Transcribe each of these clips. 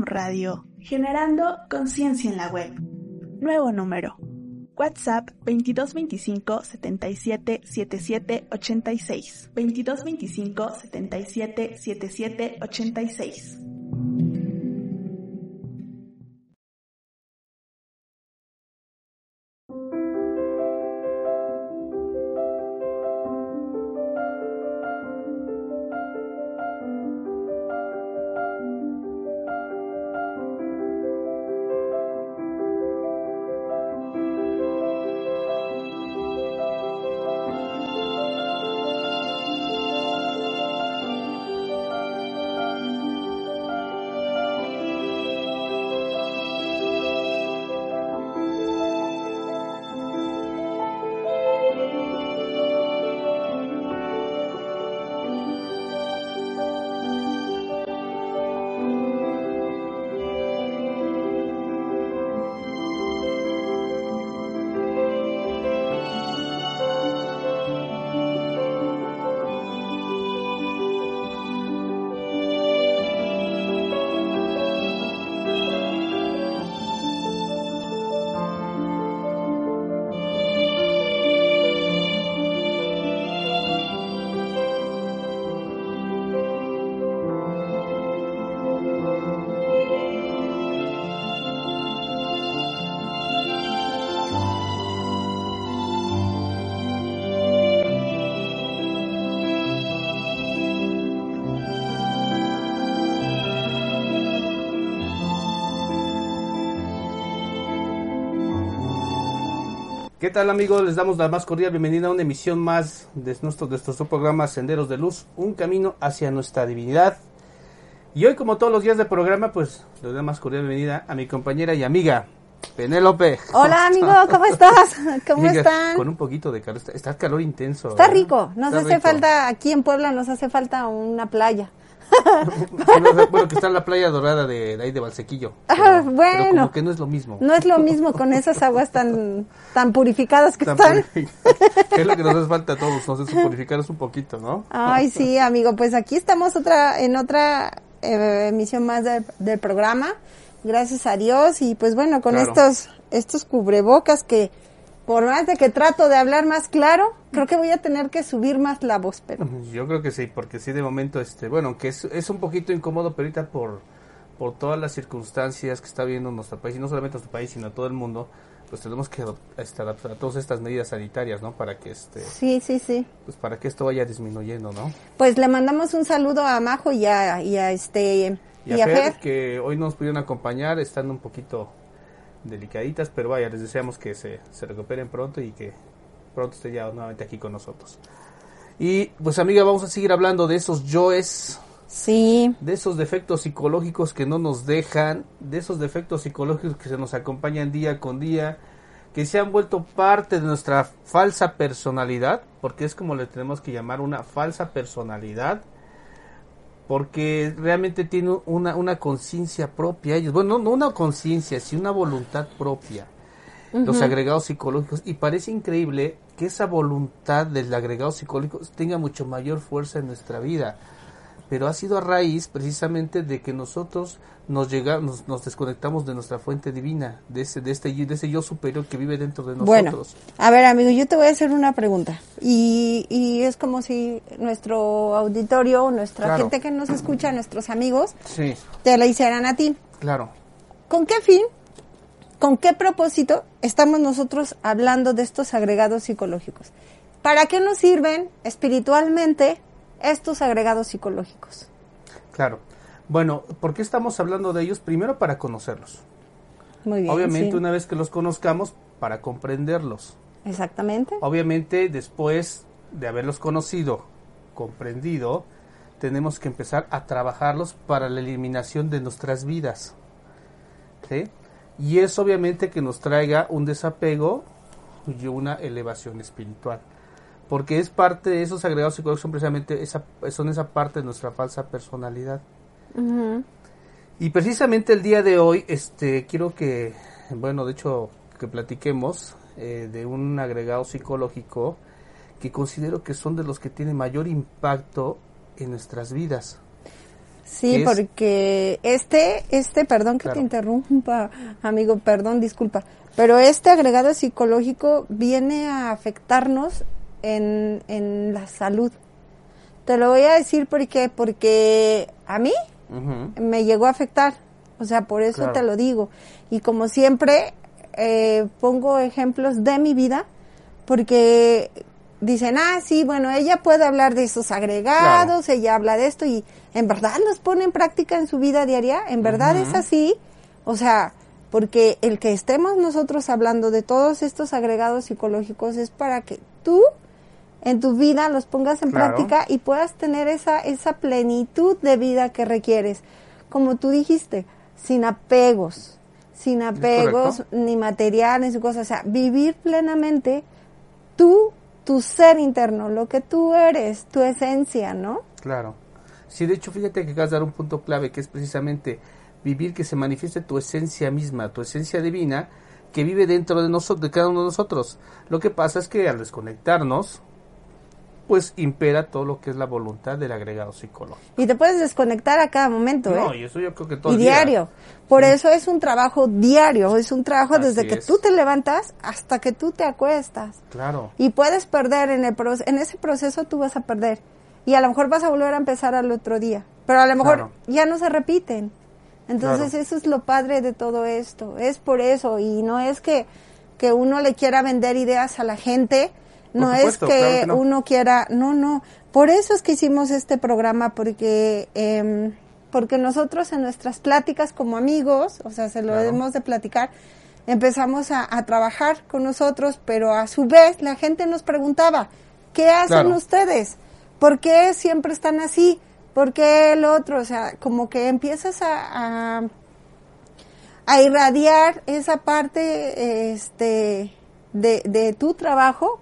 Radio, generando conciencia en la web. Nuevo número. WhatsApp 2225 77 77 86. 2225 77 77 86. ¿Qué tal amigos? Les damos la más cordial bienvenida a una emisión más de nuestro, de nuestro programa Senderos de Luz, un camino hacia nuestra divinidad. Y hoy, como todos los días del programa, pues le doy la más cordial bienvenida a mi compañera y amiga, Penélope. Hola amigo, ¿cómo estás? ¿Cómo están? Con un poquito de calor, está, está calor intenso. Está ¿verdad? rico, nos Está hace rico. falta, aquí en Puebla nos hace falta una playa. Bueno, que está en la playa dorada de, de ahí de Valsequillo. Ah, Pero bueno. como que no es lo mismo. No es lo mismo con esas aguas tan, tan purificadas que Tan están. es lo que nos hace falta a todos, nos hace purificarnos un poquito, ¿no? Ay, sí, amigo, pues aquí estamos otra en otra eh, emisión más del, del programa. Gracias a Dios y pues bueno, con Claro. estos estos cubrebocas que por más de que trato de hablar más claro, creo que voy a tener que subir más la voz, pero Yo creo que sí, porque sí de momento, este, bueno, aunque es, es un poquito incómodo, pero ahorita por, por todas las circunstancias que está viendo nuestro país, y no solamente nuestro país, sino todo el mundo, pues tenemos que este, adaptar a todas estas medidas sanitarias, ¿no? Para que este, sí, sí, sí. pues para que esto vaya disminuyendo, ¿no? Pues le mandamos un saludo a Majo y a, y a este Y a Fer, que hoy no nos pudieron acompañar, están un poquito delicaditas, pero vaya, les deseamos que se, se recuperen pronto y que pronto esté ya nuevamente aquí con nosotros. Y pues amiga, vamos a seguir hablando de esos yoes, Sí, de esos defectos psicológicos que no nos dejan, de esos defectos psicológicos que se nos acompañan día con día, que se han vuelto parte de nuestra falsa personalidad, porque es como le tenemos que llamar una falsa personalidad, porque realmente tiene una, una conciencia propia ellos, bueno, no, no una conciencia, sino una voluntad propia, los agregados psicológicos, y parece increíble que esa voluntad del agregado psicológico tenga mucho mayor fuerza en nuestra vida pero ha sido a raíz precisamente de que nosotros nos llega, nos, nos desconectamos de nuestra fuente divina, de ese, de este, de ese yo superior que vive dentro de bueno. nosotros. A ver, amigo, yo te voy a hacer una pregunta. Y, y es como si nuestro auditorio, nuestra Claro. gente que nos escucha, nuestros amigos, Sí, te la hicieran a ti. claro. ¿Con qué fin, con qué propósito estamos nosotros hablando de estos agregados psicológicos? ¿Para qué nos sirven espiritualmente estos agregados psicológicos? Claro. Bueno, ¿por qué estamos hablando de ellos? Primero para conocerlos. Muy bien. Obviamente sí. una vez que los conozcamos, para comprenderlos. Exactamente. Obviamente después de haberlos conocido, comprendido, tenemos que empezar a trabajarlos para la eliminación de nuestras vidas. ¿sí? Y es obviamente que nos traiga un desapego y una elevación espiritual. Porque es parte de esos agregados psicológicos, son precisamente esa, son esa parte de nuestra falsa personalidad. Y precisamente el día de hoy, este, quiero que, bueno, de hecho, que platiquemos eh, de un agregado psicológico que considero que son de los que tienen mayor impacto en nuestras vidas. Sí, porque este, este, perdón que te interrumpa, amigo, perdón, disculpa, pero este agregado psicológico viene a afectarnos en, en la salud. Te lo voy a decir porque, porque a mí me llegó a afectar, o sea, por eso te lo digo. Y como siempre, eh, pongo ejemplos de mi vida, porque dicen, ah, sí, bueno, ella puede hablar de esos agregados, ella habla de esto y en verdad los pone en práctica en su vida diaria, en verdad es así, o sea, porque el que estemos nosotros hablando de todos estos agregados psicológicos es para que tú en tu vida los pongas en práctica y puedas tener esa, esa plenitud de vida que requieres. Como tú dijiste, sin apegos, sin apegos ni materiales ni cosas, o sea, vivir plenamente tú tu ser interno, lo que tú eres, tu esencia, ¿no? Claro. Sí, de hecho, fíjate que acabas de dar un punto clave, que es precisamente vivir que se manifieste tu esencia misma, tu esencia divina, que vive dentro de nosotros, de cada uno de nosotros. Lo que pasa es que al desconectarnos, pues impera todo lo que es la voluntad del agregado psicológico. Y te puedes desconectar a cada momento, no, ¿eh? y eso yo creo que todo Y diario. Por eso es un trabajo diario, es un trabajo desde que tú te levantas hasta que tú te acuestas. Claro. Y puedes perder en el en ese proceso tú vas a perder. Y a lo mejor vas a volver a empezar al otro día, pero a lo mejor ya no se repiten. Entonces eso es lo padre de todo esto, es por eso y no es que que uno le quiera vender ideas a la gente, no es que, uno quiera, no, no. Por eso es que hicimos este programa, porque eh, porque nosotros en nuestras pláticas como amigos, o sea, se lo debemos de platicar, empezamos a, trabajar con nosotros, pero a su vez la gente nos preguntaba, ¿qué hacen ustedes? ¿Por qué siempre están así? ¿Por qué el otro? O sea, como que empiezas a, a, a irradiar esa parte este, de, de tu trabajo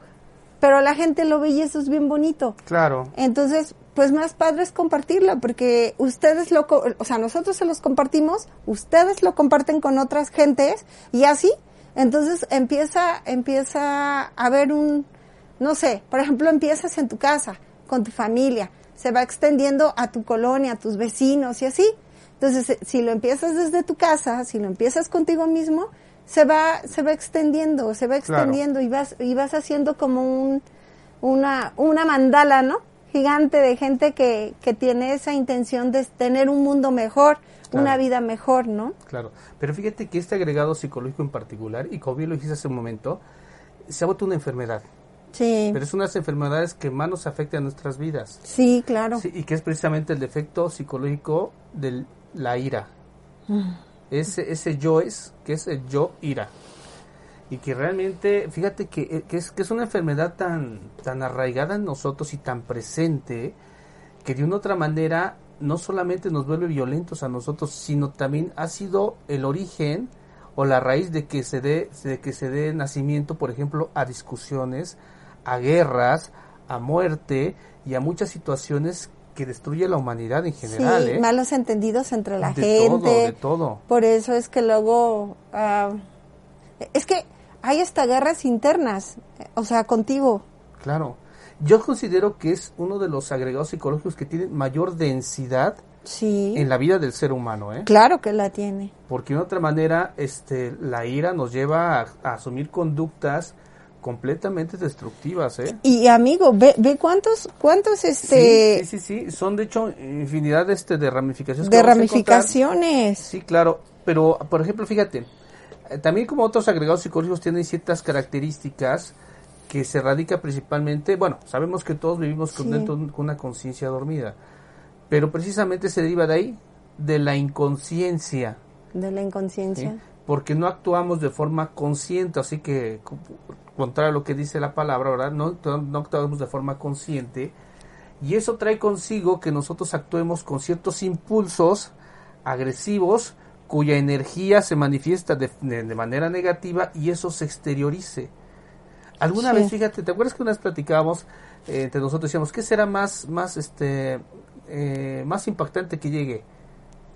pero la gente lo ve y eso es bien bonito. Claro. Entonces, pues más padre es compartirlo, porque ustedes lo, o sea, nosotros se los compartimos, ustedes lo comparten con otras gentes y así, entonces empieza, empieza a haber un, no sé, por ejemplo, empiezas en tu casa, con tu familia, se va extendiendo a tu colonia, a tus vecinos y así. Entonces, si lo empiezas desde tu casa, si lo empiezas contigo mismo, se va, se va extendiendo, se va extendiendo y vas, y vas haciendo como un, una, una mandala, ¿no? Gigante de gente que, que tiene esa intención de tener un mundo mejor, una vida mejor, ¿no? Claro, pero fíjate que este agregado psicológico en particular, y como bien lo dijiste hace un momento, se ha vuelto una enfermedad. Sí. Pero es una de las enfermedades que más nos afecta a nuestras vidas. Sí, claro. y que es precisamente el defecto psicológico de la ira. Mm ese, ese yo es, que es el yo ira. Y que realmente, fíjate que, eh, que, es, que es una enfermedad tan, tan arraigada en nosotros y tan presente, que de una otra manera no solamente nos vuelve violentos a nosotros, sino también ha sido el origen o la raíz de que se dé, de que se dé nacimiento, por ejemplo, a discusiones, a guerras, a muerte y a muchas situaciones que destruye la humanidad en general. Sí, ¿eh? malos entendidos entre la de gente. Todo, de todo. Por eso es que luego... Ah, es que hay hasta guerras internas, o sea, contigo. Claro. Yo considero que es uno de los agregados psicológicos que tienen mayor densidad sí. en la vida del ser humano, ¿eh? Claro que la tiene. Porque de otra manera, este, la ira nos lleva a asumir conductas completamente destructivas, ¿eh? Y amigo, ve, ve cuántos, cuántos este... Sí, sí, sí, son de hecho infinidad de, este, de ramificaciones. De ramificaciones. Sí, claro, pero por ejemplo, fíjate, eh, también como otros agregados psicológicos tienen ciertas características que se radica principalmente, bueno, sabemos que todos vivimos con, dentro, con una conciencia dormida, pero precisamente se deriva de ahí, de la inconsciencia. De la inconsciencia. Porque no actuamos de forma consciente, así que contrario a lo que dice la palabra, ¿verdad? No, no actuamos de forma consciente Y eso trae consigo que nosotros actuemos con ciertos impulsos agresivos cuya energía se manifiesta de, de manera negativa y eso se exteriorice. Alguna Sí. vez, fíjate, ¿te acuerdas que una vez platicábamos eh, entre nosotros decíamos qué será más más este eh, más impactante que llegue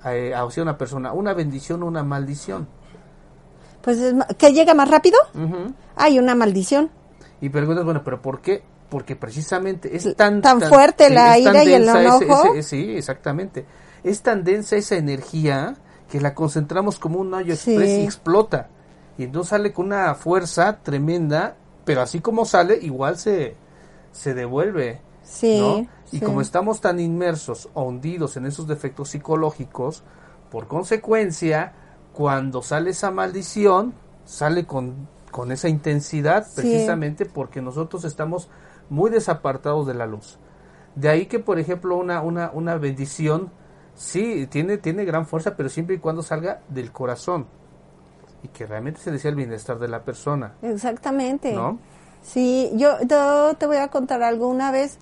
a, a hacia una persona, una bendición o una maldición? Pues que llega más rápido. Hay una maldición. Y preguntas, bueno, pero ¿por qué? Porque precisamente es tan... Tan fuerte la tan ira y el ese- enojo. ese- sí, exactamente. Es tan densa esa energía que la concentramos como un hoyo Sí. express y explota. Y entonces sale con una fuerza tremenda, pero así como sale, igual se, se devuelve. Sí. ¿no? Y sí. como estamos tan inmersos o hundidos en esos defectos psicológicos, por consecuencia, cuando sale esa maldición, sale con, con esa intensidad, Sí. precisamente porque nosotros estamos muy desapartados de la luz. De ahí que, por ejemplo, una, una, una bendición, sí, tiene, tiene gran fuerza, pero siempre y cuando salga del corazón. Y que realmente se desea el bienestar de la persona, Exactamente. ¿no? Sí, yo, yo te voy a contar algo. Una vez,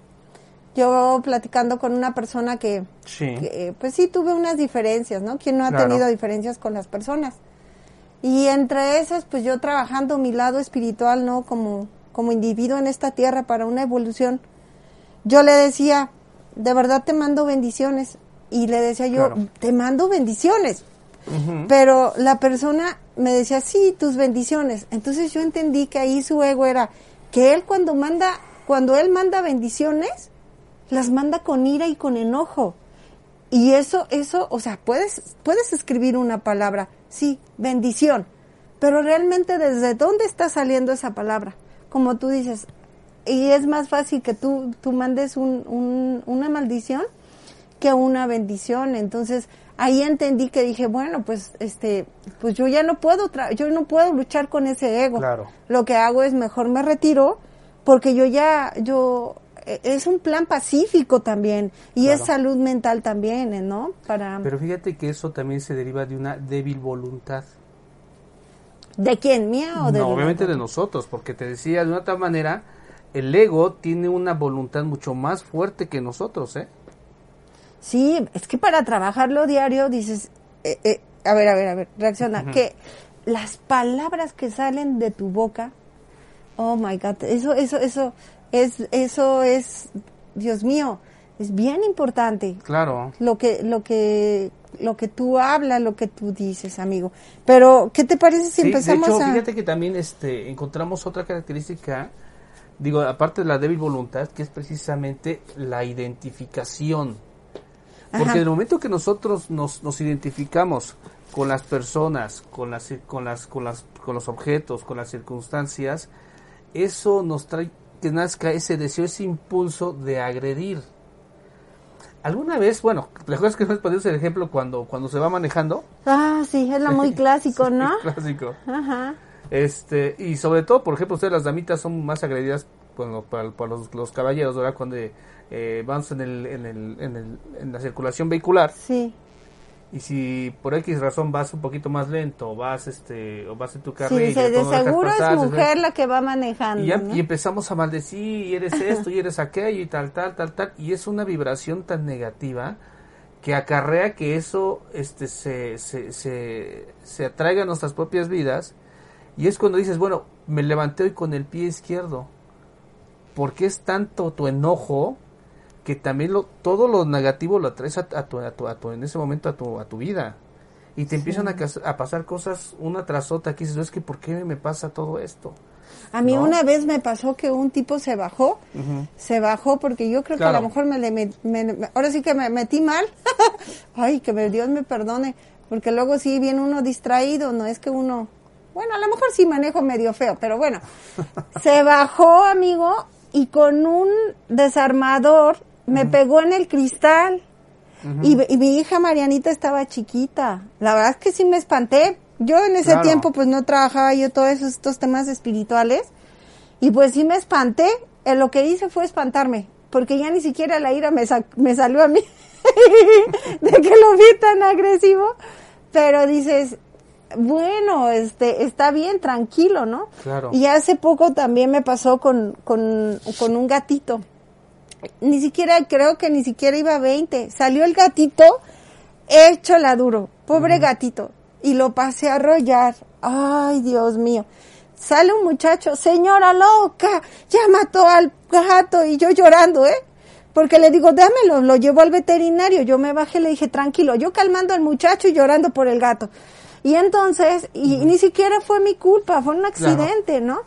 yo platicando con una persona que, Sí. que, eh, pues sí tuve unas diferencias, ¿no? ¿Quién no ha Claro. tenido diferencias con las personas? Y entre esas, pues yo trabajando mi lado espiritual, ¿no? Como, como individuo en esta tierra para una evolución, yo le decía, de verdad te mando bendiciones. Y le decía yo, Claro. te mando bendiciones. Pero la persona me decía, sí, tus bendiciones. Entonces yo entendí que ahí su ego era que él cuando manda, cuando él manda bendiciones, las manda con ira y con enojo. Y eso, eso, o sea, puedes, puedes escribir una palabra, sí, bendición, pero realmente desde dónde está saliendo esa palabra, como tú dices, y es más fácil que tú, tú mandes un, un- una maldición que una bendición. Entonces ahí entendí que dije, bueno, pues este, pues yo ya no puedo, tra- yo no puedo luchar con ese ego. Claro. Lo que hago es mejor me retiro porque yo ya, yo es un plan pacífico también y es salud mental también, ¿eh? ¿no? Para Pero fíjate que eso también se deriva de una débil voluntad. de quién, mía o de no, obviamente de otros? nosotros, porque te decía de otra manera, el ego tiene una voluntad mucho más fuerte que nosotros, ¿eh? Sí, es que para trabajarlo diario dices, eh, eh, a ver, a ver, a ver, reacciona, que las palabras que salen de tu boca, oh my God, eso, eso, eso, es, eso es, Dios mío, es bien importante Claro. lo que, lo que, lo que tú hablas, lo que tú dices, amigo. Pero, ¿qué te parece si Sí, de empezamos hecho, a? fíjate que también este, encontramos otra característica, digo, aparte de la débil voluntad, que es precisamente la identificación. Porque Ajá. en el momento que nosotros nos, nos identificamos con las personas, con las, con las, con las, con los objetos, con las circunstancias, eso nos trae que nazca ese deseo, ese impulso de agredir. ¿Alguna vez, bueno, ¿te acuerdas que nos ponemos el ejemplo cuando, cuando se va manejando? Ah, sí, es la muy clásico, ¿no? Clásico. Ajá. Este, y sobre todo, por ejemplo, ustedes las damitas son más agredidas bueno, para, para los, los caballeros, ¿verdad? Cuando eh, vamos en, el, en, el, en, el, en la circulación vehicular Sí. Y si por X razón vas un poquito más lento o vas, este, o vas en tu Sí, carril dice, de seguro pasar, es mujer la que va manejando. y, ya, ¿no? y empezamos a maldecir, y eres esto, y eres aquello, y tal, tal, tal, tal. Y es una vibración tan negativa que acarrea que eso este, se, se, se, se atraiga a nuestras propias vidas. Y es cuando dices, bueno, me levanté hoy con el pie izquierdo. Porque es tanto tu enojo que también lo, todo lo negativo lo atraes a, a tu, a tu- a tu- en ese momento a tu, a tu vida. Y te empiezan a, a pasar cosas una tras otra que dices, es que ¿por qué me pasa todo esto? A mí ¿no? una vez me pasó que un tipo se bajó, se bajó porque yo creo que a lo mejor me, le me- me- ahora sí que me metí mal. Ay, que me, Dios me perdone, porque luego sí viene uno distraído, no es que uno, bueno, a lo mejor sí manejo medio feo, pero bueno, se bajó, amigo, y con un desarmador me pegó en el cristal. y, y mi hija Marianita estaba chiquita. La verdad es que sí me espanté. Yo en ese Claro. tiempo pues no trabajaba yo todos esos- estos temas espirituales. Y pues sí me espanté. Eh, lo que hice fue espantarme. Porque ya ni siquiera la ira me, sa- me salió a mí. de que lo vi tan agresivo. Pero dices, bueno, este, está bien, tranquilo, ¿no? Claro. Y hace poco también me pasó con, con, con un gatito. Ni siquiera, creo que ni siquiera iba a 20. Salió el gatito hecho la duro, pobre gatito, y lo pasé a arrollar. Ay, Dios mío. Sale un muchacho, señora loca, ya mató al gato y yo llorando, ¿eh? Porque le digo, dámelo, lo llevo al veterinario. Yo me bajé, le dije, tranquilo, yo calmando al muchacho y llorando por el gato. Y entonces, y, ni siquiera fue mi culpa, fue un accidente, ¿no?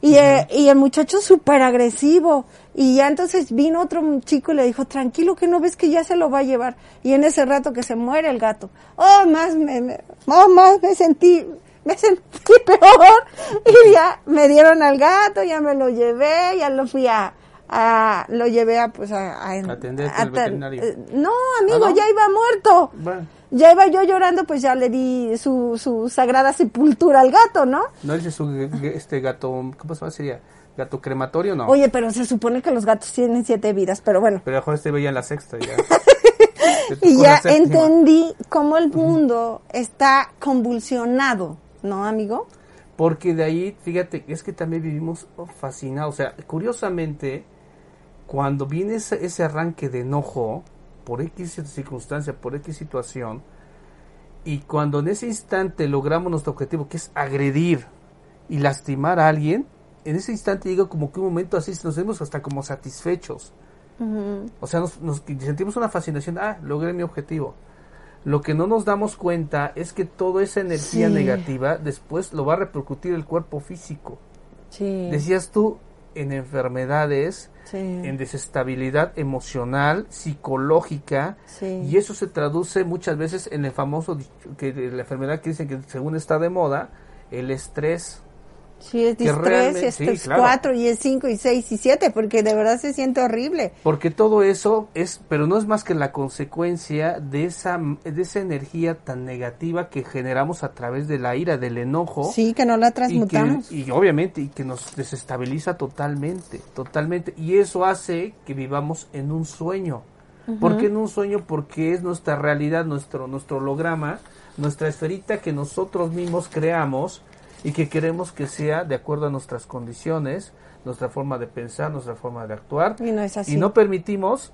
Y, eh, y el muchacho súper agresivo. Y ya entonces vino otro chico y le dijo, tranquilo que no ves que ya se lo va a llevar. Y en ese rato que se muere el gato, oh, más me, me oh, más me sentí, me sentí peor. Y ya me dieron al gato, ya me lo llevé, ya lo fui a, a lo llevé a, pues a, a, a- al veterinario. eh, No, amigo, ¿Ah, no? ya iba muerto. Bueno, Ya iba yo llorando, pues ya le di su, su sagrada sepultura al gato, ¿no? no dice su este gato, ¿cómo se llama? Sería gato crematorio, no. Oye, pero se supone que los gatos tienen siete vidas, pero bueno. Pero mejor este veía en la sexta ya. Te Y ya entendí cómo el mundo está convulsionado, ¿no, amigo? Porque de ahí, fíjate, es que también vivimos fascinados. O sea, curiosamente, cuando viene ese, ese arranque de enojo, por X circunstancia, por X situación, y cuando en ese instante logramos nuestro objetivo, que es agredir y lastimar a alguien, en ese instante llega como que un momento así, nos vemos hasta como satisfechos. O sea, nos, nos sentimos una fascinación, ah, logré mi objetivo. Lo que no nos damos cuenta es que toda esa energía Sí. negativa después lo va a repercutir el cuerpo físico. Sí. Decías tú, en enfermedades, sí. en desestabilidad emocional, psicológica, Sí. y eso se traduce muchas veces en el famoso, que la enfermedad que dicen que según está de moda, el estrés. Sí, es que distrés, realmente- este sí, es claro. cuatro y es cinco y seis y siete, porque de verdad se siente horrible. Porque todo eso es, pero no es más que la consecuencia de esa, de esa energía tan negativa que generamos a través de la ira, del enojo. Sí, que no la y, que, transmutamos. y obviamente y que nos desestabiliza totalmente, totalmente. Y eso hace que vivamos en un sueño. ¿Por qué en un sueño? Porque es nuestra realidad, nuestro, nuestro holograma, nuestra esferita que nosotros mismos creamos y que queremos que sea de acuerdo a nuestras condiciones, nuestra forma de pensar, nuestra forma de actuar. Y no es así. Y no permitimos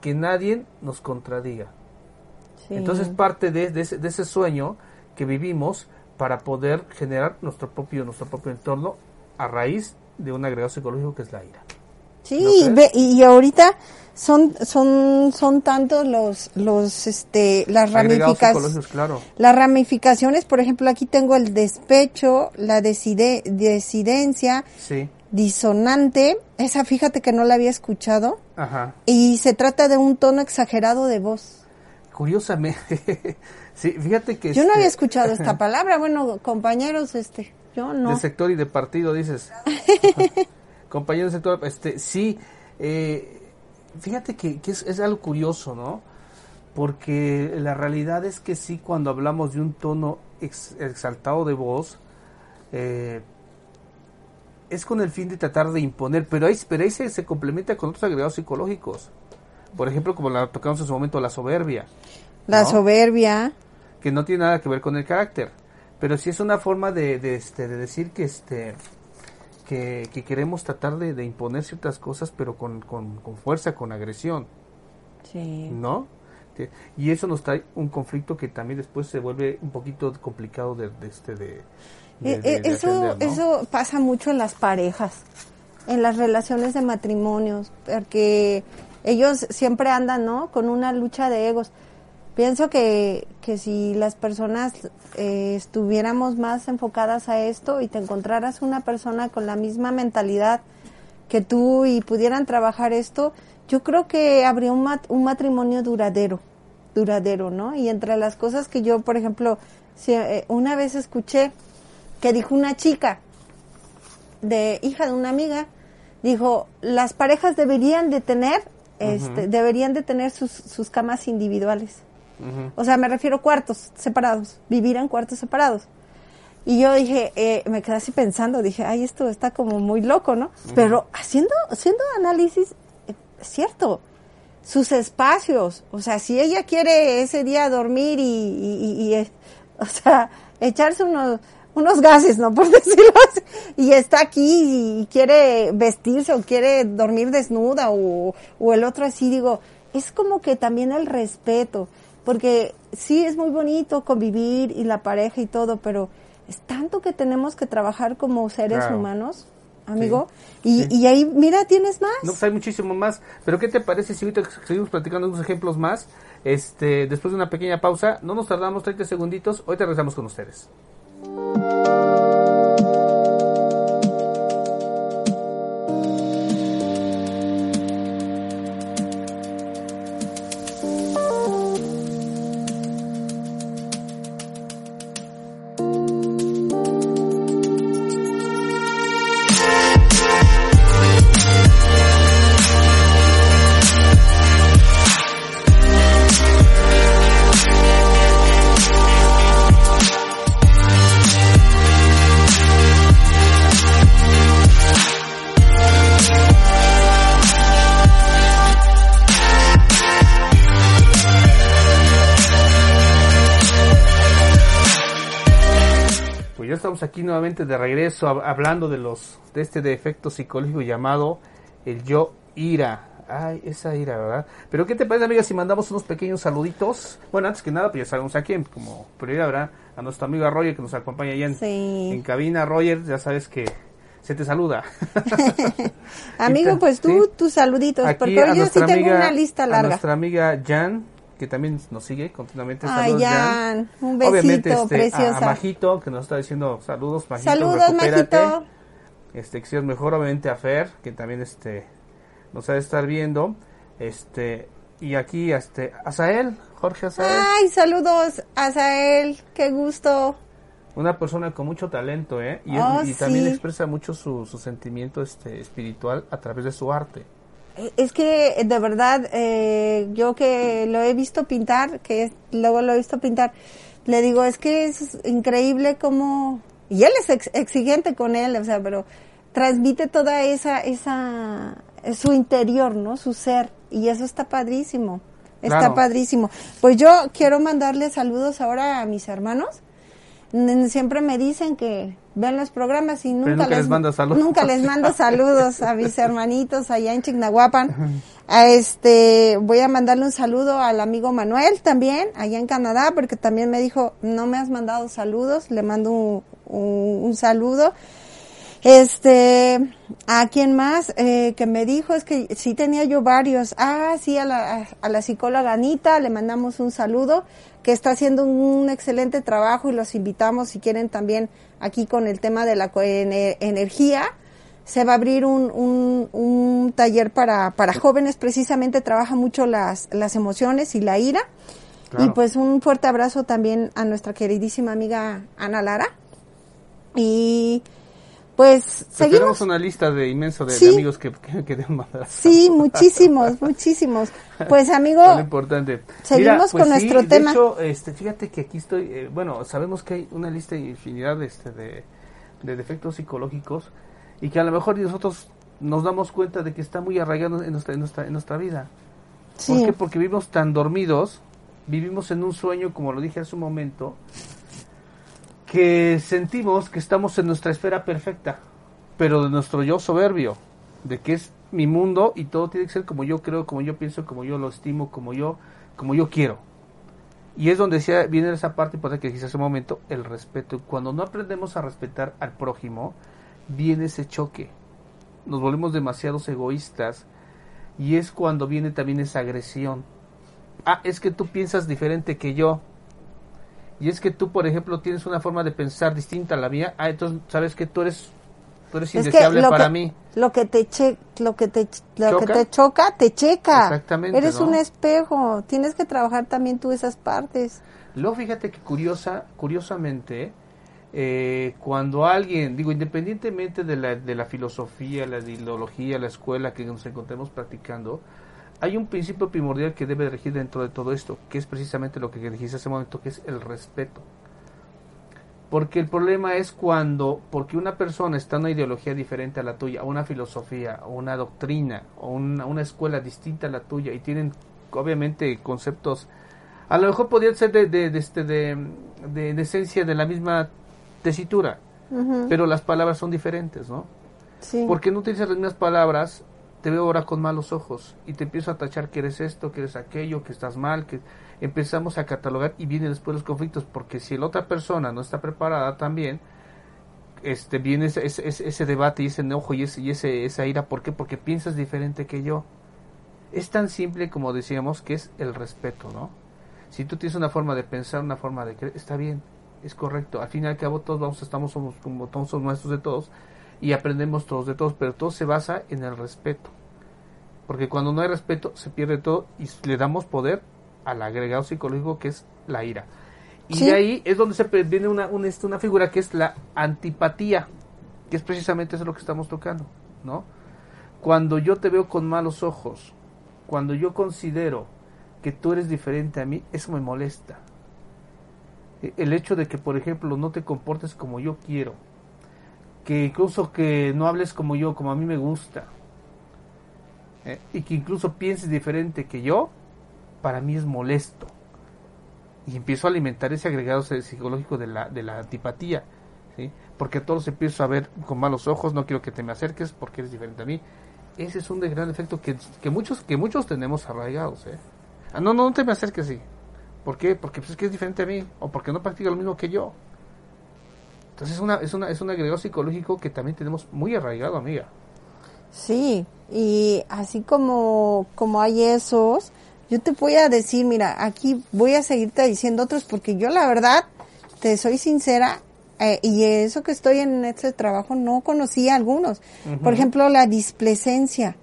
que nadie nos contradiga. Sí. Entonces parte de, de ese, de ese sueño que vivimos para poder generar nuestro propio, nuestro propio entorno a raíz de un agregado psicológico que es la ira. Sí, ve- y ahorita son son son tantos los los este las ramificaciones claro. las ramificaciones, por ejemplo, aquí tengo el despecho, la decide, desidencia, Sí. disonante, esa fíjate que no la había escuchado Ajá. y se trata de un tono exagerado de voz. Curiosamente, sí, fíjate que... Yo no este, había escuchado esta palabra, bueno, compañeros, este, yo no. De sector y de partido, dices. Compañero de sector, este, sí, eh, fíjate que, que es, es algo curioso, ¿no? Porque la realidad es que sí, cuando hablamos de un tono ex- exaltado de voz, eh, es con el fin de tratar de imponer, pero ahí, pero ahí se, se complementa con otros agregados psicológicos. Por ejemplo, como la tocamos en su momento, la soberbia La ¿no? soberbia, que no tiene nada que ver con el carácter, pero sí es una forma de, de, este, de decir que este que, que queremos tratar de, de imponer ciertas cosas, pero con, con, con fuerza, con agresión, sí. ¿no? Y eso nos trae un conflicto que también después se vuelve un poquito complicado de, de este de, Eh, de- eh, de eso, atender, ¿no? eso pasa mucho en las parejas, en las relaciones de matrimonios, porque ellos siempre andan, ¿no? Con una lucha de egos. Pienso que, que si las personas eh, estuviéramos más enfocadas a esto y te encontraras una persona con la misma mentalidad que tú y pudieran trabajar esto, yo creo que habría un, mat- un matrimonio duradero, duradero, ¿no? Y entre las cosas que yo, por ejemplo, si, eh, una vez escuché que dijo una chica, de hija de una amiga, dijo, las parejas deberían de tener, este, deberían de tener sus, sus camas individuales. O sea, me refiero cuartos separados, vivir en cuartos separados. Y yo dije, eh, me quedé así pensando, dije, ay, esto está como muy loco, ¿no? Pero haciendo, haciendo análisis, eh, es cierto, sus espacios, o sea, si ella quiere ese día dormir y, y- y- y, eh, o sea, echarse unos, unos gases, ¿no? Por decirlo así. Y está aquí y quiere vestirse o quiere dormir desnuda o, o el otro así, digo, es como que también el respeto, porque sí es muy bonito convivir y la pareja y todo, pero es tanto que tenemos que trabajar como seres Claro. humanos, amigo, y, sí. y ahí, mira, tienes más. No, pues hay muchísimo más. Pero ¿qué te parece si ahorita seguimos platicando unos ejemplos más? Este, después de una pequeña pausa, no nos tardamos 30 segunditos, ahorita regresamos con ustedes. Aquí nuevamente de regreso hab- hablando de los de este defecto psicológico llamado el yo ira. Ay, esa ira, ¿verdad? Pero ¿qué te parece, amiga, si mandamos unos pequeños saluditos? Bueno, antes que nada, pues ya sabemos a quién, como prioridad, ¿verdad? A nuestro amigo Roger que nos acompaña allá en, Sí. en cabina. Roger, ya sabes que se te saluda. Amigo, ta- pues tú, sí. tus saluditos, Aquí porque a hoy yo sí nuestra tengo amiga- una lista A larga. nuestra amiga Jan, que también nos sigue continuamente. Ay, Saludos, Jan, un besito, Obviamente, este, preciosa. A, Majito, que nos está diciendo saludos, Majito. Saludos, recupérate. Majito. Este, que seas mejor, obviamente, a Fer, que también este, nos ha de estar viendo. Este, y aquí, este, Azael, Jorge Azael, Ay, saludos, Azael, qué gusto. una persona con mucho talento, ¿eh? Y, Oh, y también sí. expresa mucho su, su sentimiento este, espiritual a través de su arte. Es que de verdad, eh, yo que lo he visto pintar, que es- luego lo he visto pintar, le digo, es que es increíble como, y él es ex- exigente con él, o sea, pero transmite toda esa, esa, su interior, ¿no? Su ser, y eso está padrísimo, está Claro. padrísimo. Pues yo quiero mandarle saludos ahora a mis hermanos, siempre me dicen que ven los programas y nunca, nunca les mandas saludos. Nunca les mando saludos a mis hermanitos allá en Chignahuapan. A este, voy a mandarle un saludo al amigo Manuel también, allá en Canadá, porque también me dijo, no me has mandado saludos, le mando un, un- un saludo. Este, ¿a quién más? Eh, que me dijo, es que sí tenía yo varios. Ah, sí, a la, a la psicóloga Anita, le mandamos un saludo, que está haciendo un, excelente trabajo y los invitamos si quieren también aquí con el tema de la ener- energía. Se va a abrir un, un, un taller para, para jóvenes, precisamente trabaja mucho las, las emociones y la ira. Claro. Y pues un fuerte abrazo también a nuestra queridísima amiga Ana Lara. Y pues Pues seguimos. tenemos una lista de inmenso de, de Sí. amigos que, que, que Sí, muchísimos, muchísimos. Pues amigo, Tan importante. seguimos con nuestro de tema. hecho, este, fíjate que aquí estoy, eh, bueno, sabemos que hay una lista de infinidad este, de, de defectos psicológicos y que a lo mejor nosotros nos damos cuenta de que está muy arraigado en nuestra, en nuestra, en nuestra vida. ¿Por sí, qué? Porque vivimos tan dormidos, vivimos en un sueño, como lo dije hace un momento, que sentimos que estamos en nuestra esfera perfecta, pero de nuestro yo soberbio, de que es mi mundo y todo tiene que ser como yo creo, como yo pienso, como yo lo estimo, como yo, como yo quiero. Y es donde viene esa parte importante que dijiste hace un momento, el respeto. Cuando no aprendemos a respetar al prójimo, viene ese choque. Nos volvemos demasiados egoístas y es cuando viene también esa agresión. Ah, es que tú piensas diferente que yo. Y es que tú, por ejemplo, tienes una forma de pensar distinta a la mía. Ah, entonces, ¿sabes que Tú eres, tú eres es que indeseable para que, mí. lo que te che, lo que te lo que ¿Choca? te choca, te checa. Exactamente, Eres ¿no? un espejo, tienes que trabajar también tú esas partes. Luego fíjate que curiosa, curiosamente, eh, cuando alguien, digo, independientemente de la, de la filosofía, la ideología, la escuela que nos encontremos practicando, hay un principio primordial que debe regir dentro de todo esto, que es precisamente lo que dijiste hace un momento, que es el respeto. Porque el problema es cuando, porque una persona está en una ideología diferente a la tuya, o una filosofía, o una doctrina, o una, una escuela distinta a la tuya, y tienen obviamente conceptos, a lo mejor podrían ser de, de, de este, de, de- de esencia de la misma tesitura, pero las palabras son diferentes, ¿no? Sí. Porque no utilizas las mismas palabras, te veo ahora con malos ojos y te empiezo a tachar que eres esto, que eres aquello, que estás mal, que empezamos a catalogar y vienen después los conflictos, porque si la otra persona no está preparada también, este viene ese, debate y ese enojo y, ese, y ese, esa ira, ¿por qué? Porque piensas diferente que yo. Es tan simple como decíamos que es el respeto, ¿no? Si tú tienes una forma de pensar, una forma de creer, está bien, es correcto. Al fin y al cabo todos vamos, estamos somos como todos somos maestros de todos y aprendemos todos de todos, pero todo se basa en el respeto. Porque cuando no hay respeto se pierde todo y le damos poder al agregado psicológico que es la ira. Y Sí. de ahí es donde se viene una, una, este, una figura que es la antipatía, que es precisamente eso lo que estamos tocando, ¿no? Cuando yo te veo con malos ojos, cuando yo considero que tú eres diferente a mí, eso me molesta. E- El hecho de que, por ejemplo, no te comportes como yo quiero, que incluso que no hables como yo, como a mí me gusta, ¿eh? y que incluso pienses diferente que yo, para mí es molesto. Y empiezo a alimentar ese agregado psicológico de la, de la antipatía, ¿sí? porque a todos empiezo a ver con malos ojos, no quiero que te me acerques porque eres diferente a mí. Ese es un de gran efecto que, que muchos que muchos tenemos arraigados. ¿eh? Ah, no, no, no te me acerques, sí. ¿Por qué? Porque pues, es que es diferente a mí, o porque no practica lo mismo que yo. Entonces es, una, es, una, es un agregado psicológico que también tenemos muy arraigado, amiga. Sí, y así como, como hay esos, yo te voy a decir, mira, aquí voy a seguirte diciendo otros porque yo la verdad, te soy sincera, eh, y eso que estoy en este trabajo no conocía algunos. Por ejemplo, la displecencia.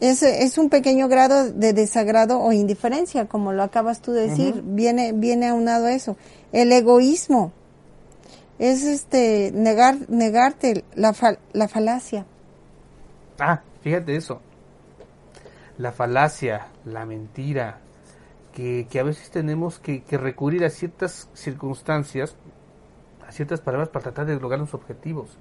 Es, es un pequeño grado de desagrado o indiferencia, como lo acabas tú de decir, viene, viene aunado eso. El egoísmo es este negar, negarte la, fal- la falacia. Ah, fíjate eso. La falacia, la mentira, que, que a veces tenemos que, que recurrir a ciertas circunstancias, a ciertas palabras para tratar de lograr los objetivos.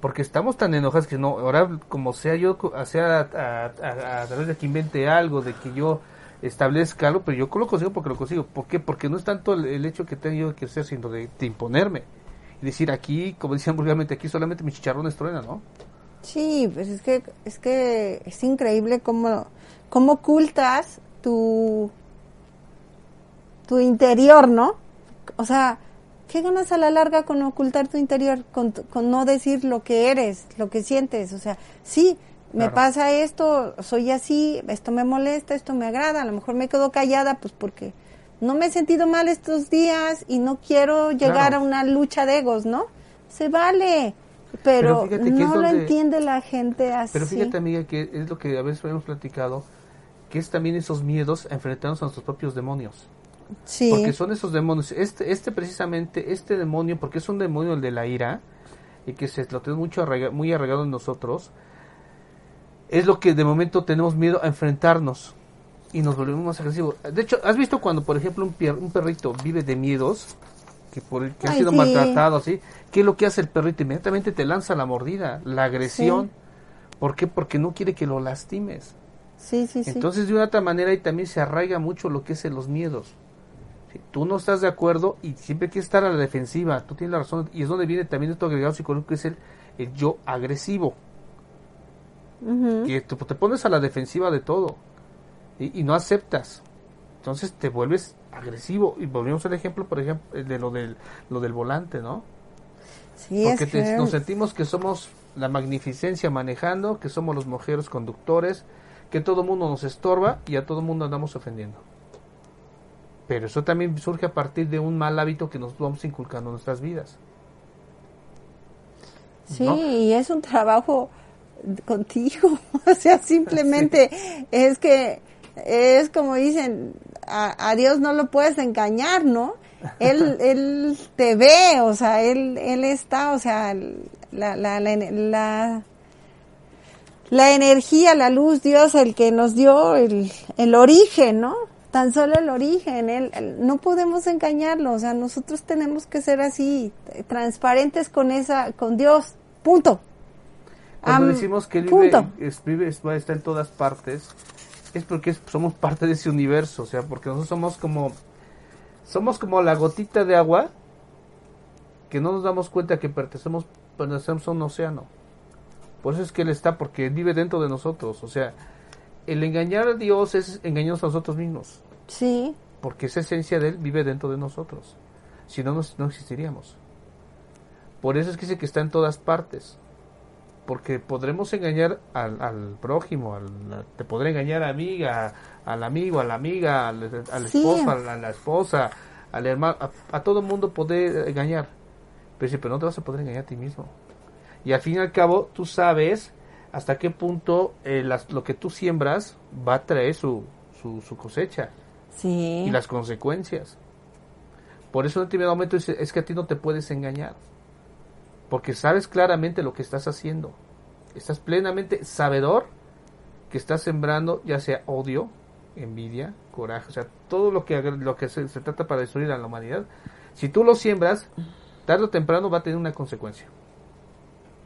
Porque estamos tan enojados que no, ahora como sea yo, sea a, través de que invente algo, de que yo establezca algo, pero yo lo consigo porque lo consigo. ¿Por qué? Porque no es tanto el, hecho que tenga yo que ser, sino de imponerme. Y decir aquí, como decían vulgarmente, aquí solamente mis chicharrones truenan, ¿no? Sí, pues es que es que es increíble cómo cómo ocultas tu tu interior, ¿no? O sea, ¿qué ganas a la larga con ocultar tu interior, con, con no decir lo que eres, lo que sientes? O sea, sí, me Claro. pasa esto, soy así, esto me molesta, esto me agrada, a lo mejor me quedo callada pues porque no me he sentido mal estos días y no quiero llegar Claro. a una lucha de egos, ¿no? Se vale, pero, no lo entiende la gente así. Pero fíjate, amiga, que es lo que a veces hemos platicado, que es también esos miedos a enfrentarnos a nuestros propios demonios. sí, Porque son esos demonios. Este, este precisamente, este demonio, porque es un demonio el de la ira, y que se lo tenemos mucho arraiga- muy arraigado en nosotros, es lo que de momento tenemos miedo a enfrentarnos y nos volvemos más agresivos. De hecho, ¿has visto cuando, por ejemplo, un, pier- un perrito vive de miedos? Que, por el, que ha sido sí. maltratado, así. ¿Qué es lo que hace el perrito? Inmediatamente te lanza la mordida, la agresión. ¿Por qué? Porque no quiere que lo lastimes. sí, sí, sí. Entonces, de una otra manera, y también se arraiga mucho lo que es en los miedos. Si tú no estás de acuerdo y siempre quieres estar a la defensiva, tú tienes la razón, y es donde viene también esto agregado psicológico, que es el, el yo agresivo, Ujú. que tú te pones a la defensiva de todo y, y no aceptas. Entonces te vuelves agresivo. Y volvemos al ejemplo, por ejemplo, el de lo del, lo del volante, ¿no? Sí, Porque es te- que- nos sentimos que somos la magnificencia manejando, que somos los mojeros conductores, que todo mundo nos estorba y a todo mundo andamos ofendiendo. Pero eso también surge a partir de un mal hábito que nos vamos inculcando en nuestras vidas. Sí, ¿no? y es un trabajo contigo. o sea, simplemente es que es como dicen, a, a Dios no lo puedes engañar, ¿no? Él, él te ve, o sea, él, él está, o sea, la, la, la, la, la energía, la luz, Dios, el que nos dio el, el origen, ¿no? Tan solo el origen, él, él- no podemos engañarlo, o sea, nosotros tenemos que ser así, transparentes con esa, con Dios, punto. Cuando decimos que Él vive, es- está en todas partes, es porque somos parte de ese universo, o sea, porque nosotros somos como, somos como la gotita de agua que no nos damos cuenta que pertenecemos, pertenecemos a un océano. Por eso es que Él está, porque vive dentro de nosotros. O sea, el engañar a Dios es engañarnos a nosotros mismos. Sí. Porque esa esencia de Él vive dentro de nosotros. Si no, no existiríamos. Por eso es que dice que está en todas partes. Porque podremos engañar al, al prójimo, al, te podré engañar a amiga, al amigo, a la amiga, al, esposo, a la, esposa, al hermano, a, todo mundo poder engañar. Pero, pero no te vas a poder engañar a ti mismo. Y al fin y al cabo, tú sabes hasta qué punto eh, lo que tú siembras va a traer su, su, cosecha. Sí. Y las consecuencias. Por eso en el primer momento es, es que a ti no te puedes engañar. Porque sabes claramente lo que estás haciendo. Estás plenamente sabedor que estás sembrando ya sea odio, envidia, coraje, o sea, todo lo que, lo que se, se trata para destruir a la humanidad. Si tú lo siembras, tarde o temprano va a tener una consecuencia.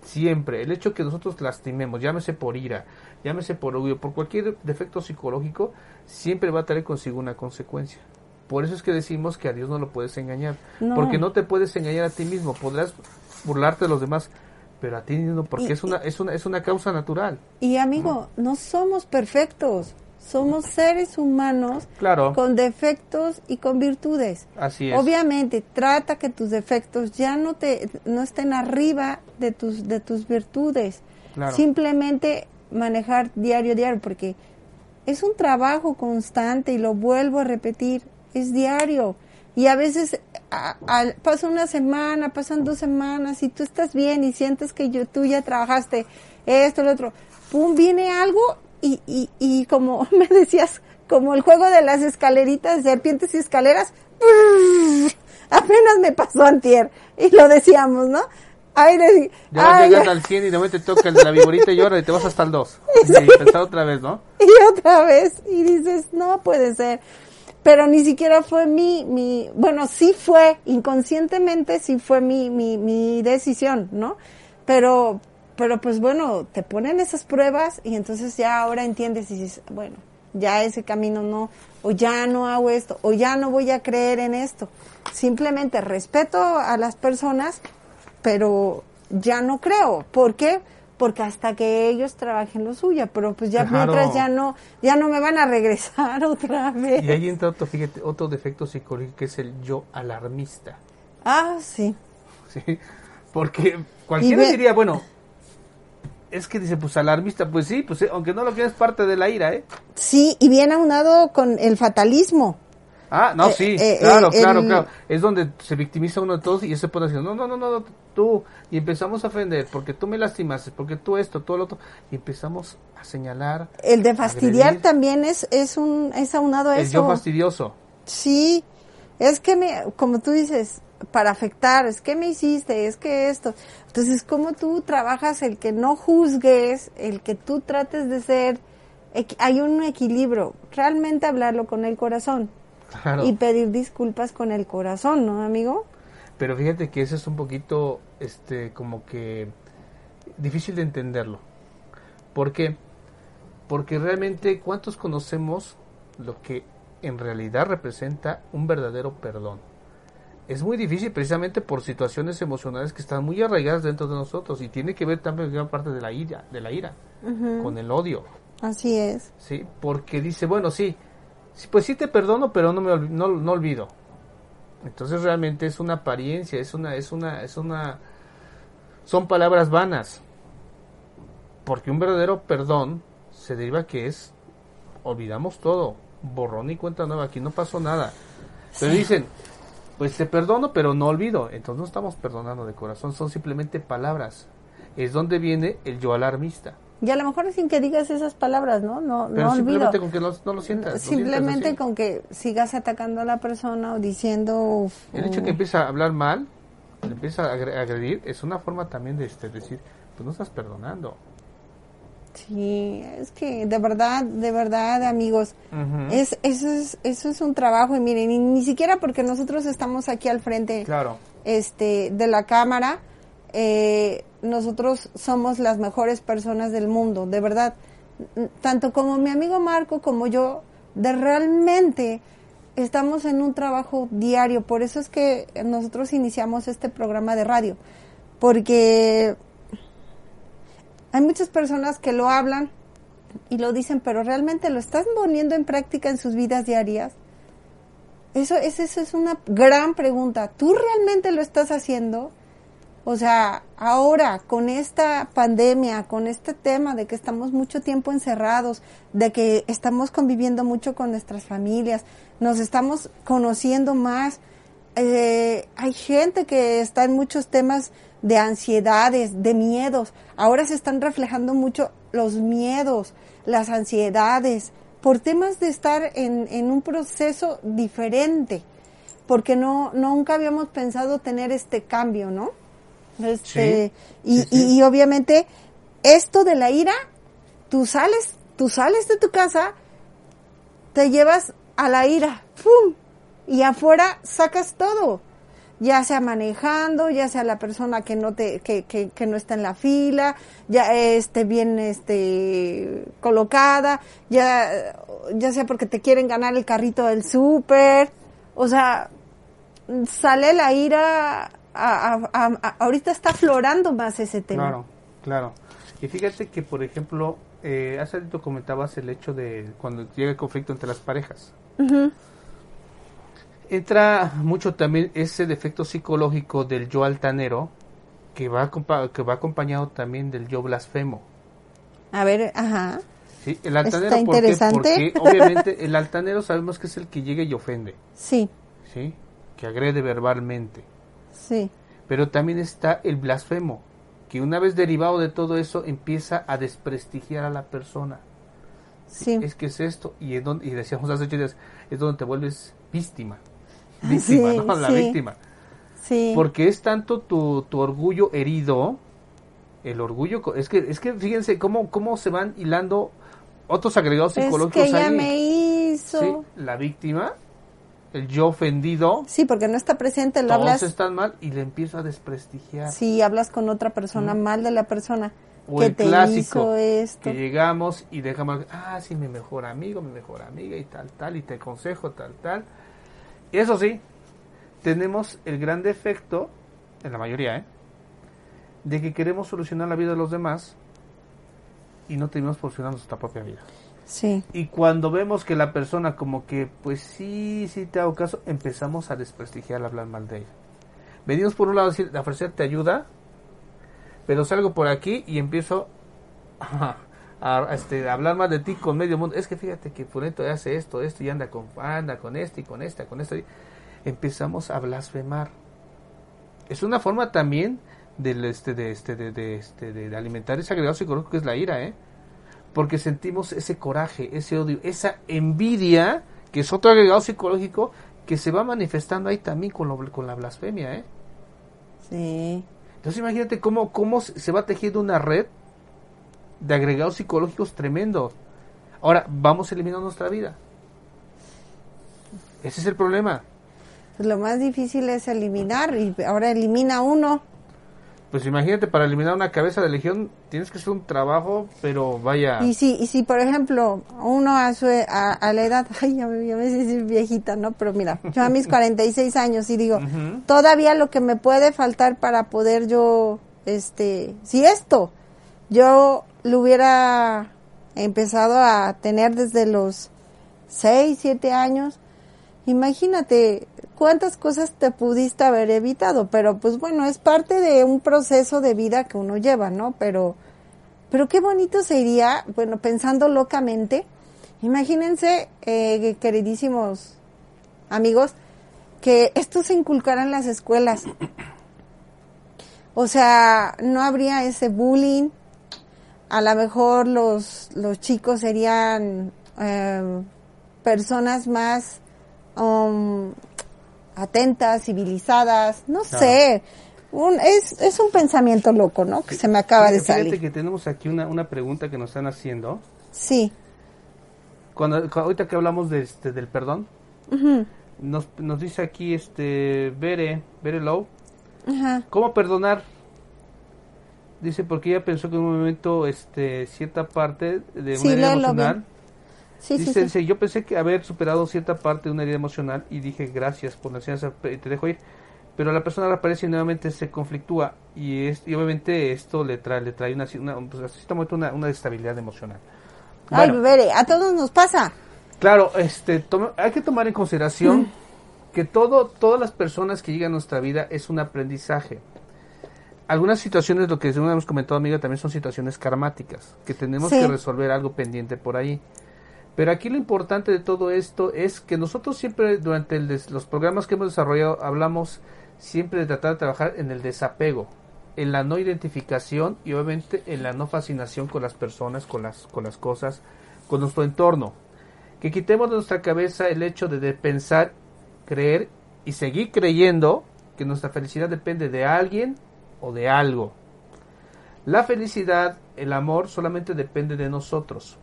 Siempre. El hecho que nosotros lastimemos, llámese por ira, llámese por odio, por cualquier defecto psicológico, siempre va a traer consigo una consecuencia. Por eso es que decimos que a Dios no lo puedes engañar. Porque no te puedes engañar a ti mismo. Podrás burlarte de los demás, pero a ti mismo, porque es, una, es, una, es una causa natural. Y amigo, no somos perfectos somos seres humanos claro. con defectos y con virtudes. Así es. Obviamente, trata que tus defectos ya no te no estén arriba de tus de tus virtudes. Simplemente manejar diario diario porque es un trabajo constante y lo vuelvo a repetir, es diario. Y a veces pasa una semana, pasan dos semanas y tú estás bien y sientes que yo, tú ya trabajaste esto, lo otro. Pum, viene algo y, y, y como me decías, como el juego de las escaleritas, serpientes y escaleras, apenas me pasó antier, y lo decíamos, ¿no? Ay, le, ya llegando al 100 y de te toca el de la viborita y ahora y te vas hasta el 2. Y pensar otra vez, ¿no? Y otra vez, y dices, no puede ser. Pero ni siquiera fue mi, mi, bueno, sí fue, inconscientemente sí fue mi, mi, mi decisión, ¿no? Pero, pero pues bueno, te ponen esas pruebas y entonces ya ahora entiendes y dices, bueno, ya ese camino no, o ya no hago esto, o ya no voy a creer en esto. Simplemente respeto a las personas, pero ya no creo. ¿Por qué? Porque hasta que ellos trabajen lo suyo, pero pues ya mientras ya no, ya no me van a regresar otra vez. Y ahí entra otro, fíjate, otro defecto psicológico que es el yo alarmista. Ah, sí. Sí, porque cualquiera diría, bueno, es que dice, pues alarmista, pues sí, pues eh, aunque no lo quieras parte de la ira, ¿eh? Sí, y bien aunado con el fatalismo. Ah, no, eh, sí, eh, claro, claro, claro. Es donde se victimiza uno de todos y ese puede decir, no, no, no, no, tú. Y empezamos a ofender, porque tú me lastimaste, porque tú esto, todo lo otro. Y empezamos a señalar. El de fastidiar también es, es un, es aunado a eso. El yo fastidioso. Sí, es que me, como tú dices, para afectar, es que me hiciste, es que esto. Entonces, ¿cómo tú trabajas el que no juzgues, el que tú trates de ser, hay un equilibrio, realmente hablarlo con el corazón y pedir disculpas con el corazón, ¿no, amigo? Pero fíjate que eso es un poquito, este, como que difícil de entenderlo. ¿Por qué? Porque realmente, ¿cuántos conocemos lo que en realidad representa un verdadero perdón? es muy difícil precisamente por situaciones emocionales que están muy arraigadas dentro de nosotros y tiene que ver también con parte de la ira, de la ira, con el odio. Así es. Sí, porque dice, bueno, sí, pues sí te perdono, pero no me no, no olvido. Entonces realmente es una apariencia, es una es una es una son palabras vanas. Porque un verdadero perdón se deriva que es olvidamos todo, borrón y cuenta nueva, aquí no pasó nada. Pero dicen, pues te perdono, pero no olvido. Entonces no estamos perdonando de corazón, son simplemente palabras. Es donde viene el yo alarmista. Y a lo mejor sin que digas esas palabras, ¿no? No, pero simplemente con que no, lo sientas. Simplemente con que sigas atacando a la persona o diciendo... el hecho que empieza a hablar mal, empieza a agredir, es una forma también de este, decir, pues no estás perdonando. Sí, es que de verdad, de verdad, amigos, es, eso, es, eso es un trabajo y miren, ni, siquiera porque nosotros estamos aquí al frente claro. este, de la cámara, eh, nosotros somos las mejores personas del mundo, de verdad. Tanto como mi amigo Marco como yo, realmente estamos en un trabajo diario, por eso es que nosotros iniciamos este programa de radio, porque hay muchas personas que lo hablan y lo dicen, pero realmente lo están poniendo en práctica en sus vidas diarias. Eso, eso es una gran pregunta. ¿Tú realmente lo estás haciendo? O sea, ahora con esta pandemia, con este tema de que estamos mucho tiempo encerrados, de que estamos conviviendo mucho con nuestras familias, nos estamos conociendo más, eh, hay gente que está en muchos temas de ansiedades, de miedos. Ahora se están reflejando mucho los miedos, las ansiedades, por temas de estar en, en un proceso diferente, porque no nunca habíamos pensado tener este cambio, ¿no? Este, y, Y, obviamente esto de la ira, tú sales, tú sales de tu casa, te llevas a la ira, ¡pum! Y afuera sacas todo, ya sea manejando, ya sea la persona que no te, que, que, que no está en la fila, ya esté bien este colocada, ya, ya sea porque te quieren ganar el carrito del súper, o sea, sale la ira ahorita está aflorando más ese tema. Claro, claro. Y fíjate que, por ejemplo, eh, hace rato comentabas el hecho de cuando llega el conflicto entre las parejas. Entra mucho también ese defecto psicológico del yo altanero que va, que va acompañado también del yo blasfemo. A ver, ajá. Sí, el altanero, Está interesante. Porque obviamente el altanero sabemos que es el que llega y ofende. Sí. Sí, que agrede verbalmente. Sí. Pero también está el blasfemo, que una vez derivado de todo eso empieza a desprestigiar a la persona. Sí. Es que es esto, y, es donde, y decíamos hace ocho días, es donde te vuelves víctima. Víctima, ¿no? La víctima. Sí. Porque es tanto tu, tu orgullo herido, el orgullo, es que, es que fíjense cómo, cómo se van hilando otros agregados psicológicos. Es que ella me hizo. Sí, la víctima el yo ofendido. Sí, porque no está presente, lo todos hablas. están mal y le empiezo a desprestigiar. Sí, hablas con otra persona, mal de la persona. O que el te clásico, hizo esto. que llegamos y dejamos, ah, sí, mi mejor amigo, mi mejor amiga y tal, tal, y te aconsejo, tal, tal. Eso sí, tenemos el gran defecto, en la mayoría, ¿eh? de que queremos solucionar la vida de los demás y no tenemos solucionando nuestra propia vida. Sí. Y cuando vemos que la persona como que, pues sí, sí te hago caso, empezamos a desprestigiar, a hablar mal de ella. Venimos por un lado a, ofrecerte ayuda, pero salgo por aquí y empiezo a, este, hablar mal de ti con medio mundo. Es que fíjate que Funeto hace esto, esto y anda con, anda con este y con esta, con esto. empezamos a blasfemar. Es una forma también del, este, de, este, de, de, este, de alimentar ese agregado psicológico que es la ira, ¿eh? Porque sentimos ese coraje, ese odio, esa envidia, que es otro agregado psicológico que se va manifestando ahí también con, lo, con la blasfemia, ¿eh? Sí. Entonces imagínate cómo, cómo se va tejiendo una red de agregados psicológicos tremendos. Ahora, vamos eliminando nuestra vida. Ese es el problema. Pues lo más difícil es eliminar y ahora elimina uno. Pues imagínate, para eliminar una cabeza de legión tienes que hacer un trabajo, pero vaya... Y si, y si por ejemplo, uno a, su, a, la edad, ay, ya me, ya me decir viejita, ¿no? Pero mira, yo a mis 46 años y digo, todavía lo que me puede faltar para poder yo, este, si esto, yo lo hubiera empezado a tener desde los 6, 7 años, imagínate cuántas cosas te pudiste haber evitado, pero pues bueno, es parte de un proceso de vida que uno lleva, ¿no? Pero, pero qué bonito sería, bueno, pensando locamente, imagínense, eh, queridísimos amigos, que esto se inculcara en las escuelas. O sea, no habría ese bullying, a lo mejor los, los chicos serían eh, personas más um, atentas, civilizadas, no sé. Un, es, es un pensamiento loco, ¿no? Que se me acaba de salir. Fíjate que tenemos aquí una, una pregunta que nos están haciendo. Sí. Cuando, ahorita que hablamos de este, del perdón, nos, nos dice aquí este Bere, Bere Low, ¿cómo perdonar? Dice porque ella pensó que en un momento este cierta parte de una sí, emocional Sí, sí, dice, sí. dice, yo pensé que haber superado cierta parte de una herida emocional y dije gracias por la enseñanza, pe- te dejo ir. Pero la persona reaparece y nuevamente se conflictúa y, es, y obviamente esto le trae, le trae una, una, pues, una, una estabilidad emocional. Ay, Bueno, a todos nos pasa. Claro, este, toma- hay que tomar en consideración que todo, todas las personas que llegan a nuestra vida es un aprendizaje. Algunas situaciones, lo que según hemos comentado, amiga, también son situaciones karmáticas, que tenemos Sí. que resolver algo pendiente por ahí. Pero aquí lo importante de todo esto es que nosotros siempre, durante los programas que hemos desarrollado, hablamos siempre de tratar de trabajar en el desapego, en la no identificación y obviamente en la no fascinación con las personas, con las, con las cosas, con nuestro entorno. Que quitemos de nuestra cabeza el hecho de pensar, creer y seguir creyendo que nuestra felicidad depende de alguien o de algo. La felicidad, el amor solamente depende de nosotros.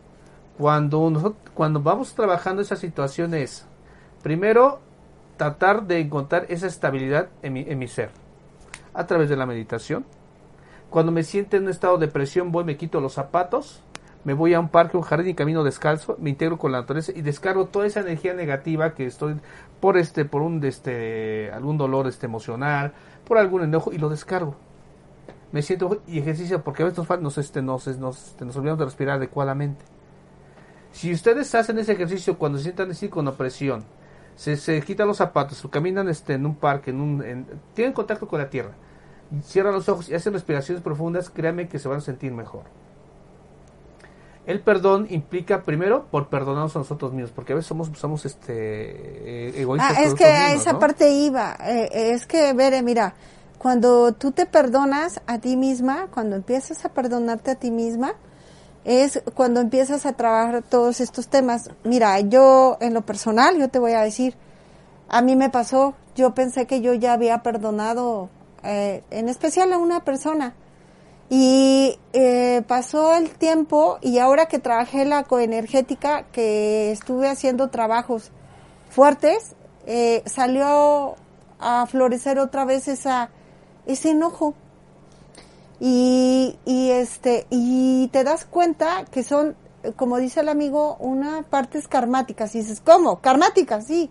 Cuando, nosotros, cuando vamos trabajando esas situaciones, primero tratar de encontrar esa estabilidad en mi, en mi ser a través de la meditación. Cuando me siento en un estado de presión, voy, me quito los zapatos, me voy a un parque, un jardín y camino descalzo, me integro con la naturaleza y descargo toda esa energía negativa que estoy por este, por un este, algún dolor este emocional, por algún enojo y lo descargo. Me siento y ejercicio porque a veces nos, este, nos, nos, este, nos olvidamos de respirar adecuadamente. Si ustedes hacen ese ejercicio cuando se sientan así con opresión, se, se quitan los zapatos, o caminan este, en un parque, en un, en- tienen contacto con la tierra, cierran los ojos y hacen respiraciones profundas, créanme que se van a sentir mejor. El perdón implica primero por perdonarnos a nosotros mismos, porque a veces somos, somos este eh, egoístas. Ah, es que a esa ¿no? parte iba. Eh, es que, Bere, mira, cuando tú te perdonas a ti misma, cuando empiezas a perdonarte a ti misma, es cuando empiezas a trabajar todos estos temas. Mira, yo en lo personal, yo te voy a decir, a mí me pasó, yo pensé que yo ya había perdonado, eh, en especial a una persona. Y eh, pasó el tiempo y ahora que trabajé la coenergética, que estuve haciendo trabajos fuertes, eh, salió a florecer otra vez esa, ese enojo. Y, y este, y te das cuenta que son, como dice el amigo, unas partes karmáticas. Y dices, ¿cómo? Karmáticas, sí.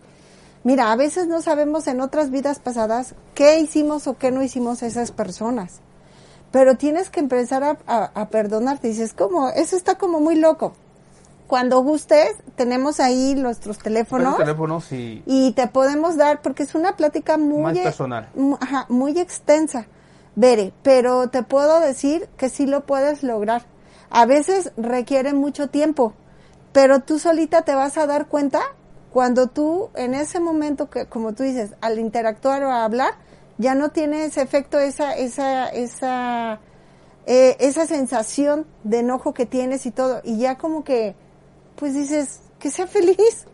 Mira, a veces no sabemos en otras vidas pasadas qué hicimos o qué no hicimos a esas personas. Pero tienes que empezar a, a, a perdonarte. Dices, ¿cómo? Eso está como muy loco. Cuando gustes, tenemos ahí nuestros teléfonos teléfonos y y te podemos dar, porque es una plática muy, Más personal. ajá, muy extensa, Bere, pero te puedo decir que sí lo puedes lograr. A veces requiere mucho tiempo, pero tú solita te vas a dar cuenta cuando tú en ese momento que, como tú dices, al interactuar o a hablar, ya no tiene ese efecto, esa, esa, esa, eh, esa sensación de enojo que tienes y todo, y ya como que, pues dices, que sea feliz,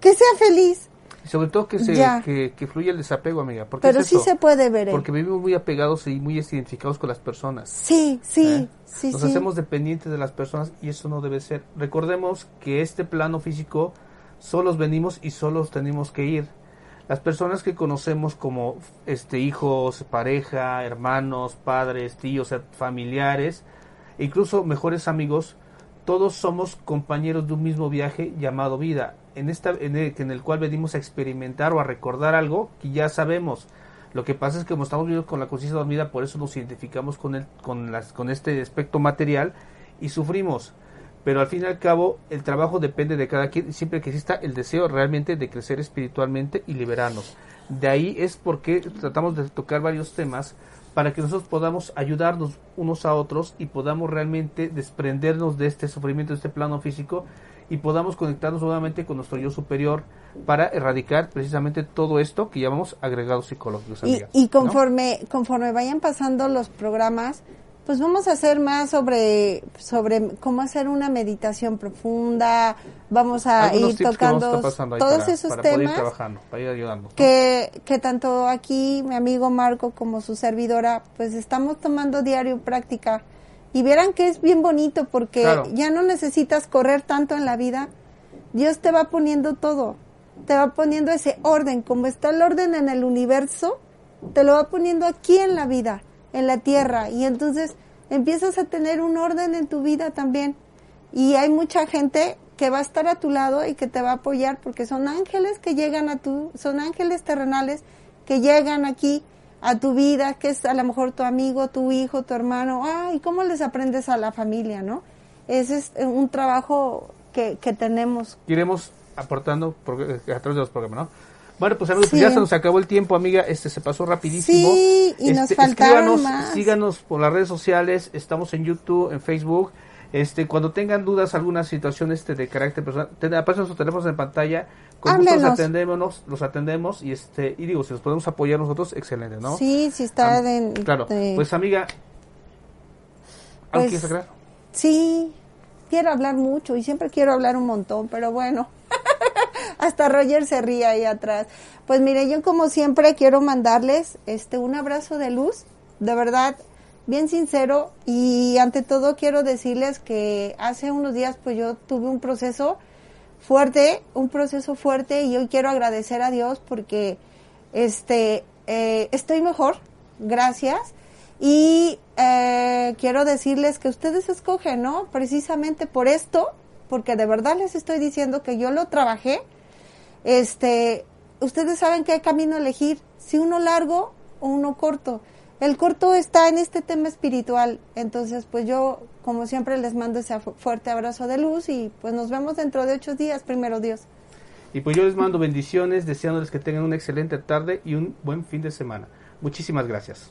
que sea feliz. Y sobre todo que se que, que fluya el desapego, amiga. Porque Pero es sí eso, se puede ver. ¿eh? Porque vivimos muy apegados y muy identificados con las personas. Sí, sí, ¿eh? sí, Nos sí. hacemos dependientes de las personas y eso no debe ser. Recordemos que este plano físico solos venimos y solos tenemos que ir. Las personas que conocemos como este hijos, pareja, hermanos, padres, tíos, familiares, incluso mejores amigos, todos somos compañeros de un mismo viaje llamado vida, en esta en el, en el cual venimos a experimentar o a recordar algo que ya sabemos. Lo que pasa es que como estamos vivos con la conciencia dormida, por eso nos identificamos con el, con las, con este aspecto material y sufrimos. Pero al fin y al cabo, el trabajo depende de cada quien, siempre que exista el deseo realmente de crecer espiritualmente y liberarnos. De ahí es porque tratamos de tocar varios temas para que nosotros podamos ayudarnos unos a otros y podamos realmente desprendernos de este sufrimiento, de este plano físico y podamos conectarnos nuevamente con nuestro yo superior para erradicar precisamente todo esto que llamamos agregados psicológicos. Y, amiga, y conforme, conforme vayan pasando los programas, pues vamos a hacer más sobre, sobre cómo hacer una meditación profunda, vamos a Algunos ir tocando vamos a todos para- esos para poder ir temas trabajando, para ir ayudando. ¿no? que, que tanto aquí mi amigo Marco como su servidora, pues estamos tomando diario práctica. Y verán que es bien bonito porque Claro. ya no necesitas correr tanto en la vida. Dios te va poniendo todo. Te va poniendo ese orden. Como está el orden en el universo, te lo va poniendo aquí en la vida, en la tierra. Y entonces empiezas a tener un orden en tu vida también. Y hay mucha gente que va a estar a tu lado y que te va a apoyar porque son ángeles que llegan a tu, son ángeles terrenales que llegan aquí a tu vida, que es a lo mejor tu amigo, tu hijo, tu hermano, ay, ¿cómo les aprendes a la familia, no? Ese es un trabajo que, que tenemos. Iremos aportando eh, a través de los programas, ¿no? Bueno, pues amigos, pues ya se nos acabó el tiempo, amiga. Este se pasó rapidísimo. Sí, y nos este, faltaron más. Síganos por las redes sociales. Estamos en YouTube, en Facebook. Este, cuando tengan dudas, alguna situación este de carácter personal, aparecen sus teléfonos en pantalla, con gusto los atendemos, los atendemos y este, y digo, si nos podemos apoyar nosotros, excelente, ¿no? Sí, sí está de, Claro, pues amiga, ¿algo pues, Sí, quiero hablar mucho y siempre quiero hablar un montón, pero bueno. Hasta Roger se ríe ahí atrás. Pues mire, yo como siempre quiero mandarles este un abrazo de luz, de verdad, bien sincero y ante todo quiero decirles que hace unos días pues yo tuve un proceso fuerte, un proceso fuerte y hoy quiero agradecer a Dios porque este eh, estoy mejor, gracias. Y eh, quiero decirles que ustedes escogen, ¿no? Precisamente por esto, porque de verdad les estoy diciendo que yo lo trabajé. Este, ustedes saben qué camino elegir, si uno largo o uno corto. El corto está en este tema espiritual, entonces pues yo como siempre les mando ese fuerte abrazo de luz y pues nos vemos dentro de ocho días, primero Dios. Y pues yo les mando bendiciones, deseándoles que tengan una excelente tarde y un buen fin de semana. Muchísimas gracias.